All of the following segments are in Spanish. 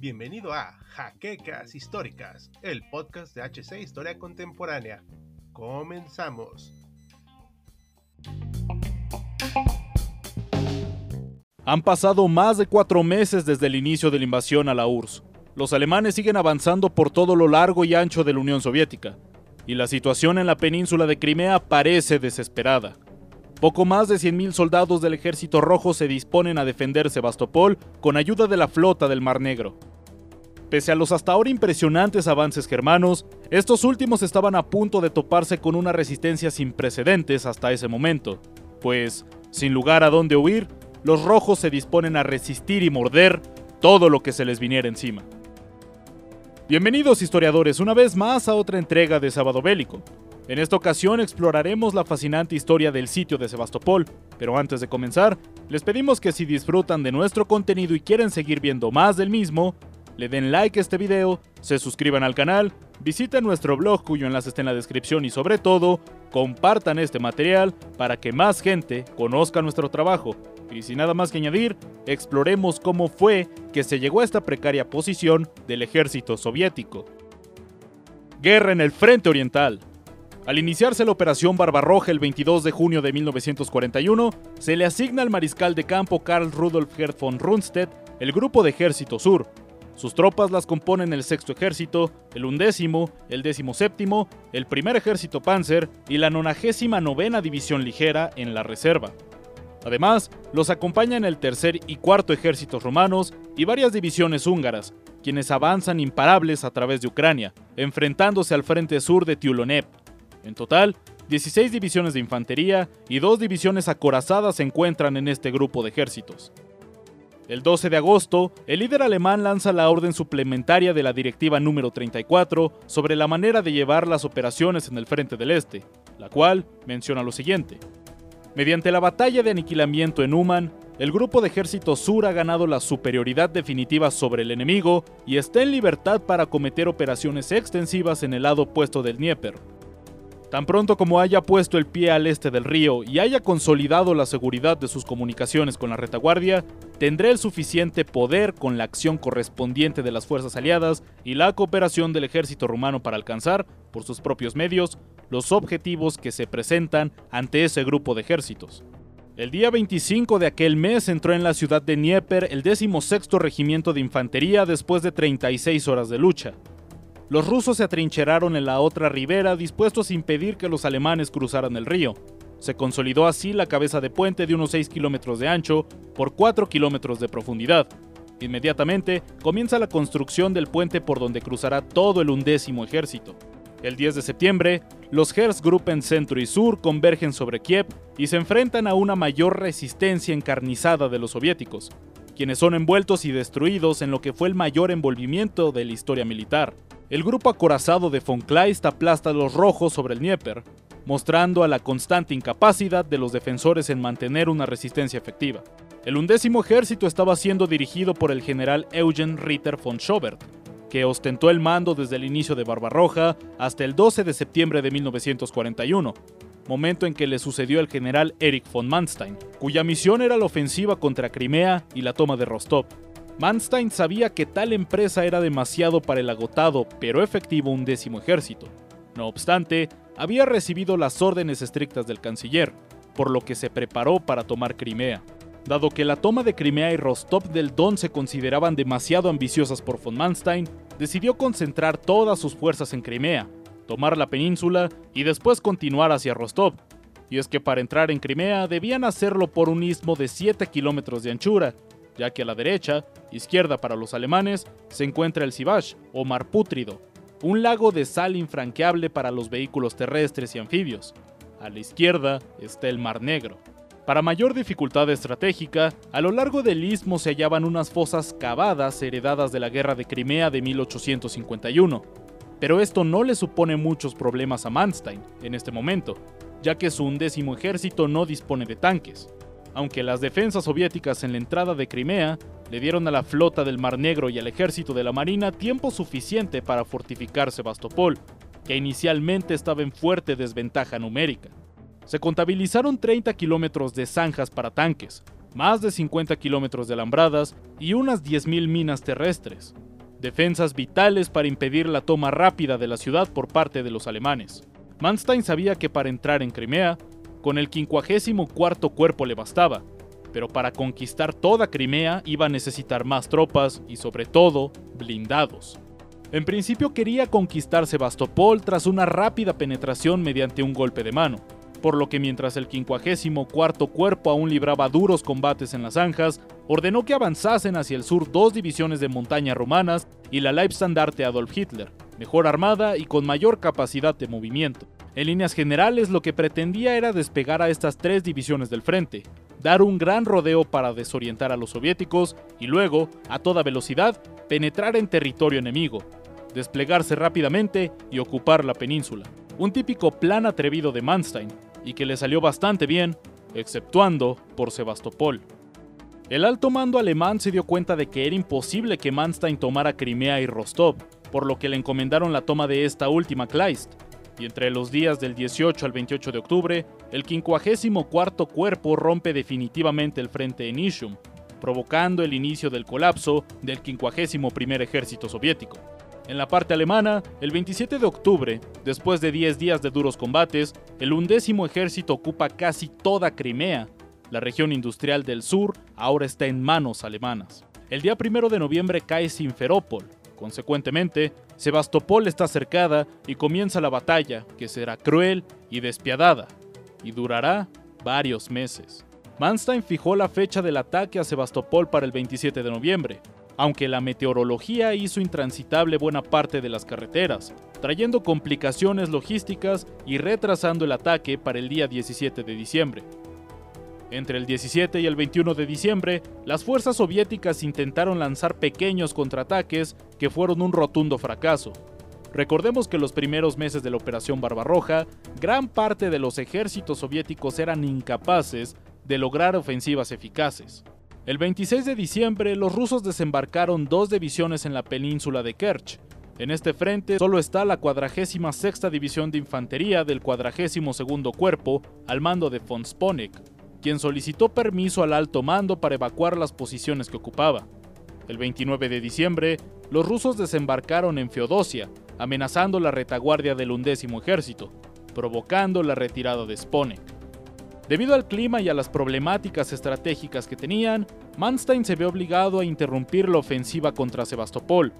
Bienvenido a Jaquecas Históricas, el podcast de HC Historia Contemporánea. Comenzamos. Han pasado más de cuatro meses desde el inicio de la invasión a la URSS. Los alemanes siguen avanzando por todo lo largo y ancho de la Unión Soviética, y la situación en la península de Crimea parece desesperada. Poco más de 100.000 soldados del Ejército Rojo se disponen a defender Sebastopol con ayuda de la flota del Mar Negro. Pese a los hasta ahora impresionantes avances germanos, estos últimos estaban a punto de toparse con una resistencia sin precedentes hasta ese momento, pues, sin lugar a dónde huir, los rojos se disponen a resistir y morder todo lo que se les viniera encima. Bienvenidos historiadores una vez más a otra entrega de Sábado Bélico. En esta ocasión exploraremos la fascinante historia del sitio de Sebastopol, pero antes de comenzar, les pedimos que si disfrutan de nuestro contenido y quieren seguir viendo más del mismo, le den like a este video, se suscriban al canal, visiten nuestro blog cuyo enlace está en la descripción y sobre todo, compartan este material para que más gente conozca nuestro trabajo. Y sin nada más que añadir, exploremos cómo fue que se llegó a esta precaria posición del ejército soviético. Guerra en el Frente Oriental. Al iniciarse la Operación Barbarroja el 22 de junio de 1941, se le asigna al mariscal de campo Karl Rudolf Gerd von Rundstedt el Grupo de Ejército Sur, sus tropas las componen el sexto ejército, el undécimo, el décimo séptimo, el primer ejército Panzer y la nonagésima novena división ligera en la reserva. Además, los acompañan el tercer y cuarto ejércitos romanos y varias divisiones húngaras, quienes avanzan imparables a través de Ucrania, enfrentándose al frente sur de Tiulonep. En total, 16 divisiones de infantería y dos divisiones acorazadas se encuentran en este grupo de ejércitos. El 12 de agosto, el líder alemán lanza la orden suplementaria de la Directiva número 34 sobre la manera de llevar las operaciones en el Frente del Este, la cual menciona lo siguiente. Mediante la batalla de aniquilamiento en Uman, el grupo de ejército sur ha ganado la superioridad definitiva sobre el enemigo y está en libertad para cometer operaciones extensivas en el lado opuesto del Dnieper, Tan pronto como haya puesto el pie al este del río y haya consolidado la seguridad de sus comunicaciones con la retaguardia, tendré el suficiente poder con la acción correspondiente de las fuerzas aliadas y la cooperación del ejército rumano para alcanzar, por sus propios medios, los objetivos que se presentan ante ese grupo de ejércitos. El día 25 de aquel mes entró en la ciudad de Dnieper el 16 Regimiento de Infantería después de 36 horas de lucha. Los rusos se atrincheraron en la otra ribera dispuestos a impedir que los alemanes cruzaran el río. Se consolidó así la cabeza de puente de unos 6 kilómetros de ancho por 4 kilómetros de profundidad. Inmediatamente comienza la construcción del puente por donde cruzará todo el undécimo ejército. El 10 de septiembre, los Heeresgruppen Centro y Sur convergen sobre Kiev y se enfrentan a una mayor resistencia encarnizada de los soviéticos, quienes son envueltos y destruidos en lo que fue el mayor envolvimiento de la historia militar. El grupo acorazado de von Kleist aplasta a los rojos sobre el Dnieper, mostrando a la constante incapacidad de los defensores en mantener una resistencia efectiva. El undécimo ejército estaba siendo dirigido por el general Eugen Ritter von Schobert, que ostentó el mando desde el inicio de Barbarroja hasta el 12 de septiembre de 1941, momento en que le sucedió el general Erich von Manstein, cuya misión era la ofensiva contra Crimea y la toma de Rostov. Manstein sabía que tal empresa era demasiado para el agotado pero efectivo undécimo ejército. No obstante, había recibido las órdenes estrictas del canciller, por lo que se preparó para tomar Crimea. Dado que la toma de Crimea y Rostov del Don se consideraban demasiado ambiciosas por von Manstein, decidió concentrar todas sus fuerzas en Crimea, tomar la península y después continuar hacia Rostov. Y es que para entrar en Crimea debían hacerlo por un istmo de 7 kilómetros de anchura, ya que a la derecha, izquierda para los alemanes, se encuentra el Sivash o Mar Pútrido, un lago de sal infranqueable para los vehículos terrestres y anfibios. A la izquierda está el Mar Negro. Para mayor dificultad estratégica, a lo largo del istmo se hallaban unas fosas cavadas heredadas de la Guerra de Crimea de 1851. Pero esto no le supone muchos problemas a Manstein en este momento, ya que su undécimo ejército no dispone de tanques aunque las defensas soviéticas en la entrada de Crimea le dieron a la flota del Mar Negro y al ejército de la Marina tiempo suficiente para fortificar Sebastopol, que inicialmente estaba en fuerte desventaja numérica. se contabilizaron 30 kilómetros de zanjas para tanques, más de 50 kilómetros de alambradas y unas 10.000 minas terrestres, defensas vitales para impedir la toma rápida de la ciudad por parte de los alemanes. Manstein sabía que para entrar en Crimea, con el 54 cuerpo le bastaba, pero para conquistar toda Crimea iba a necesitar más tropas y sobre todo blindados. En principio quería conquistar Sebastopol tras una rápida penetración mediante un golpe de mano, por lo que mientras el 54 cuerpo aún libraba duros combates en las zanjas, ordenó que avanzasen hacia el sur dos divisiones de montaña romanas y la Leibstandarte Adolf Hitler, mejor armada y con mayor capacidad de movimiento. En líneas generales lo que pretendía era despegar a estas tres divisiones del frente, dar un gran rodeo para desorientar a los soviéticos y luego, a toda velocidad, penetrar en territorio enemigo, desplegarse rápidamente y ocupar la península. Un típico plan atrevido de Manstein, y que le salió bastante bien, exceptuando por Sebastopol. El alto mando alemán se dio cuenta de que era imposible que Manstein tomara Crimea y Rostov, por lo que le encomendaron la toma de esta última Kleist, y entre los días del 18 al 28 de octubre, el 54 cuerpo rompe definitivamente el frente en Ishum, provocando el inicio del colapso del 51 ejército soviético. En la parte alemana, el 27 de octubre, después de 10 días de duros combates, el undécimo ejército ocupa casi toda Crimea. La región industrial del sur ahora está en manos alemanas. El día 1 de noviembre cae Simferópol. Consecuentemente, Sebastopol está cercada y comienza la batalla, que será cruel y despiadada, y durará varios meses. Manstein fijó la fecha del ataque a Sebastopol para el 27 de noviembre, aunque la meteorología hizo intransitable buena parte de las carreteras, trayendo complicaciones logísticas y retrasando el ataque para el día 17 de diciembre. Entre el 17 y el 21 de diciembre, las fuerzas soviéticas intentaron lanzar pequeños contraataques que fueron un rotundo fracaso. Recordemos que los primeros meses de la Operación Barbarroja, gran parte de los ejércitos soviéticos eran incapaces de lograr ofensivas eficaces. El 26 de diciembre, los rusos desembarcaron dos divisiones en la península de Kerch. En este frente solo está la 46 División de Infantería del 42 Cuerpo al mando de von Sponek, quien solicitó permiso al alto mando para evacuar las posiciones que ocupaba. El 29 de diciembre, los rusos desembarcaron en Feodosia, amenazando la retaguardia del undécimo ejército, provocando la retirada de Sponek. Debido al clima y a las problemáticas estratégicas que tenían, Manstein se ve obligado a interrumpir la ofensiva contra Sebastopol.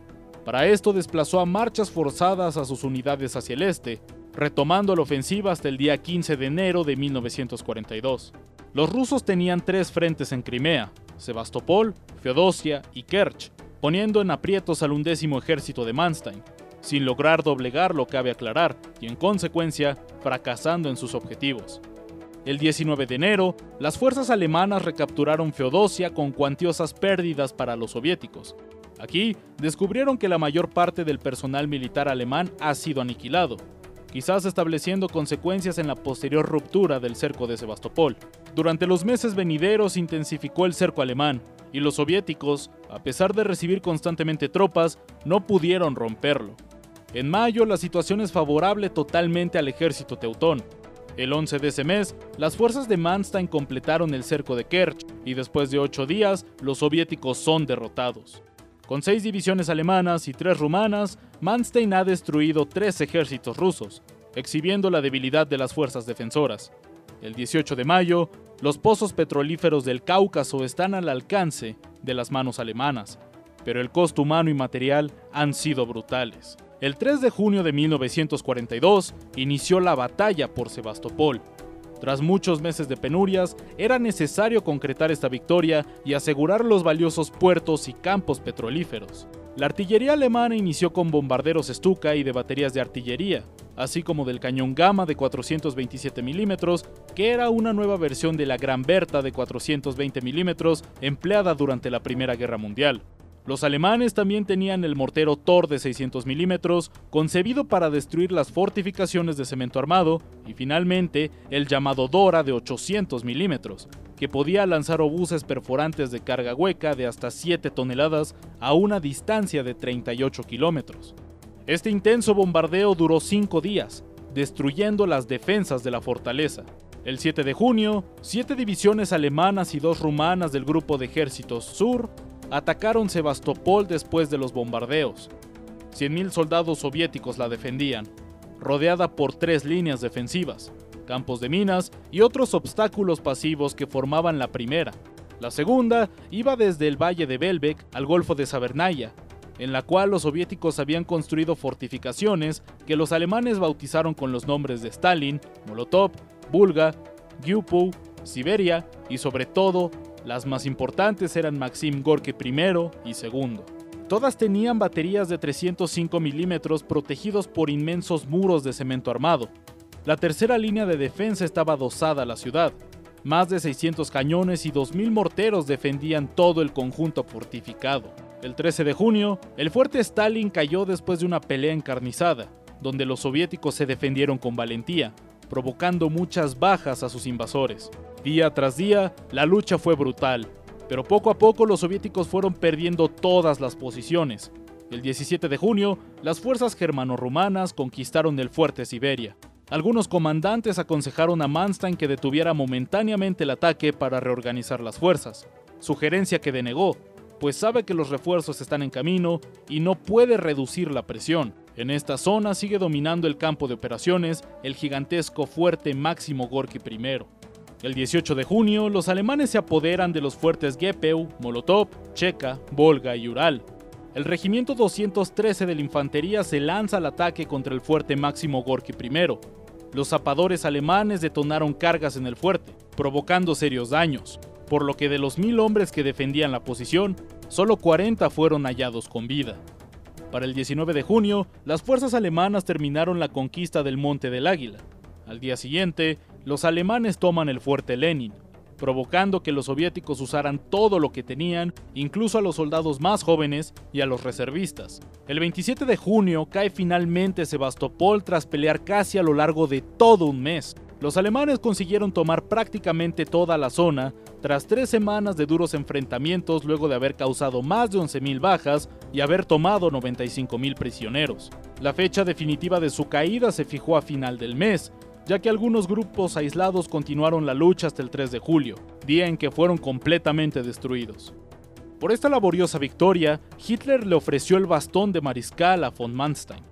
Para esto desplazó a marchas forzadas a sus unidades hacia el este, retomando la ofensiva hasta el día 15 de enero de 1942. Los rusos tenían tres frentes en Crimea, Sebastopol, Feodosia y Kerch, poniendo en aprietos al undécimo ejército de Manstein, sin lograr doblegar lo cabe aclarar, y en consecuencia fracasando en sus objetivos. El 19 de enero, las fuerzas alemanas recapturaron Feodosia con cuantiosas pérdidas para los soviéticos. Aquí descubrieron que la mayor parte del personal militar alemán ha sido aniquilado, quizás estableciendo consecuencias en la posterior ruptura del cerco de Sebastopol. Durante los meses venideros intensificó el cerco alemán, y los soviéticos, a pesar de recibir constantemente tropas, no pudieron romperlo. En mayo la situación es favorable totalmente al ejército teutón, el 11 de ese mes, las fuerzas de Manstein completaron el cerco de Kerch y después de ocho días, los soviéticos son derrotados. Con seis divisiones alemanas y tres rumanas, Manstein ha destruido tres ejércitos rusos, exhibiendo la debilidad de las fuerzas defensoras. El 18 de mayo, los pozos petrolíferos del Cáucaso están al alcance de las manos alemanas, pero el costo humano y material han sido brutales. El 3 de junio de 1942 inició la batalla por Sebastopol. Tras muchos meses de penurias, era necesario concretar esta victoria y asegurar los valiosos puertos y campos petrolíferos. La artillería alemana inició con bombarderos Stuka y de baterías de artillería, así como del cañón Gamma de 427 mm, que era una nueva versión de la Gran Berta de 420 mm empleada durante la Primera Guerra Mundial. Los alemanes también tenían el mortero Thor de 600 milímetros, concebido para destruir las fortificaciones de cemento armado, y finalmente el llamado Dora de 800 milímetros, que podía lanzar obuses perforantes de carga hueca de hasta 7 toneladas a una distancia de 38 kilómetros. Este intenso bombardeo duró 5 días, destruyendo las defensas de la fortaleza. El 7 de junio, siete divisiones alemanas y dos rumanas del grupo de ejércitos sur atacaron Sebastopol después de los bombardeos. 100.000 soldados soviéticos la defendían, rodeada por tres líneas defensivas, campos de minas y otros obstáculos pasivos que formaban la primera. La segunda iba desde el valle de Belbek al golfo de Sabernaya, en la cual los soviéticos habían construido fortificaciones que los alemanes bautizaron con los nombres de Stalin, Molotov, Bulga, Gyupou, Siberia y sobre todo, las más importantes eran Maxim Gorky I y II. Todas tenían baterías de 305 milímetros protegidos por inmensos muros de cemento armado. La tercera línea de defensa estaba adosada a la ciudad. Más de 600 cañones y 2.000 morteros defendían todo el conjunto fortificado. El 13 de junio, el fuerte Stalin cayó después de una pelea encarnizada, donde los soviéticos se defendieron con valentía, provocando muchas bajas a sus invasores. Día tras día, la lucha fue brutal, pero poco a poco los soviéticos fueron perdiendo todas las posiciones. El 17 de junio, las fuerzas germano-rumanas conquistaron el fuerte Siberia. Algunos comandantes aconsejaron a Manstein que detuviera momentáneamente el ataque para reorganizar las fuerzas, sugerencia que denegó, pues sabe que los refuerzos están en camino y no puede reducir la presión. En esta zona sigue dominando el campo de operaciones el gigantesco fuerte Máximo Gorki I. El 18 de junio, los alemanes se apoderan de los fuertes Gepeu, Molotov, Checa, Volga y Ural. El regimiento 213 de la infantería se lanza al ataque contra el fuerte Máximo Gorki I. Los zapadores alemanes detonaron cargas en el fuerte, provocando serios daños por lo que de los mil hombres que defendían la posición, solo 40 fueron hallados con vida. Para el 19 de junio, las fuerzas alemanas terminaron la conquista del Monte del Águila. Al día siguiente, los alemanes toman el fuerte Lenin, provocando que los soviéticos usaran todo lo que tenían, incluso a los soldados más jóvenes y a los reservistas. El 27 de junio cae finalmente Sebastopol tras pelear casi a lo largo de todo un mes. Los alemanes consiguieron tomar prácticamente toda la zona tras tres semanas de duros enfrentamientos luego de haber causado más de 11.000 bajas y haber tomado 95.000 prisioneros. La fecha definitiva de su caída se fijó a final del mes, ya que algunos grupos aislados continuaron la lucha hasta el 3 de julio, día en que fueron completamente destruidos. Por esta laboriosa victoria, Hitler le ofreció el bastón de mariscal a von Manstein.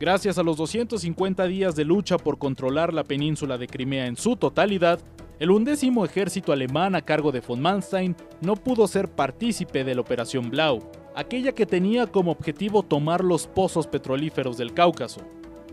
Gracias a los 250 días de lucha por controlar la península de Crimea en su totalidad, el undécimo ejército alemán a cargo de von Manstein no pudo ser partícipe de la Operación Blau, aquella que tenía como objetivo tomar los pozos petrolíferos del Cáucaso,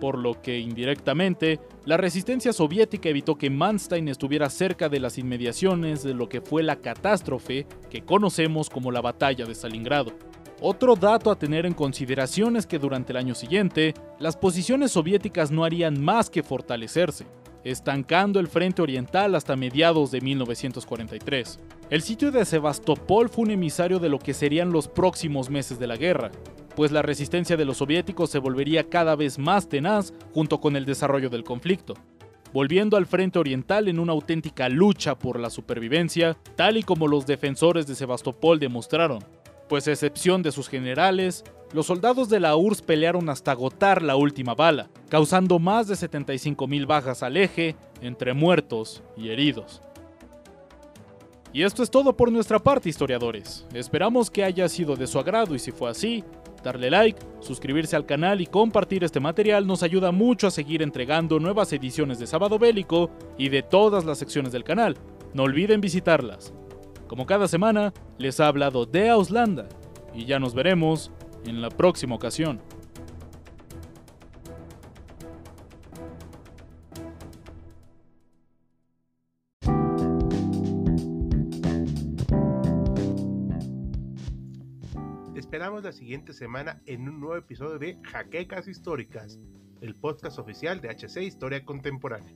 por lo que indirectamente la resistencia soviética evitó que Manstein estuviera cerca de las inmediaciones de lo que fue la catástrofe que conocemos como la Batalla de Stalingrado. Otro dato a tener en consideración es que durante el año siguiente, las posiciones soviéticas no harían más que fortalecerse, estancando el frente oriental hasta mediados de 1943. El sitio de Sebastopol fue un emisario de lo que serían los próximos meses de la guerra, pues la resistencia de los soviéticos se volvería cada vez más tenaz junto con el desarrollo del conflicto volviendo al frente oriental en una auténtica lucha por la supervivencia, tal y como los defensores de Sebastopol demostraron pues a excepción de sus generales, los soldados de la URSS pelearon hasta agotar la última bala, causando más de 75.000 bajas al eje, entre muertos y heridos. Y esto es todo por nuestra parte, historiadores. Esperamos que haya sido de su agrado y si fue así, darle like, suscribirse al canal y compartir este material nos ayuda mucho a seguir entregando nuevas ediciones de Sábado Bélico y de todas las secciones del canal. No olviden visitarlas. Como cada semana, les ha hablado de Auslanda y ya nos veremos en la próxima ocasión. Esperamos la siguiente semana en un nuevo episodio de Jaquecas Históricas, el podcast oficial de HC Historia Contemporánea.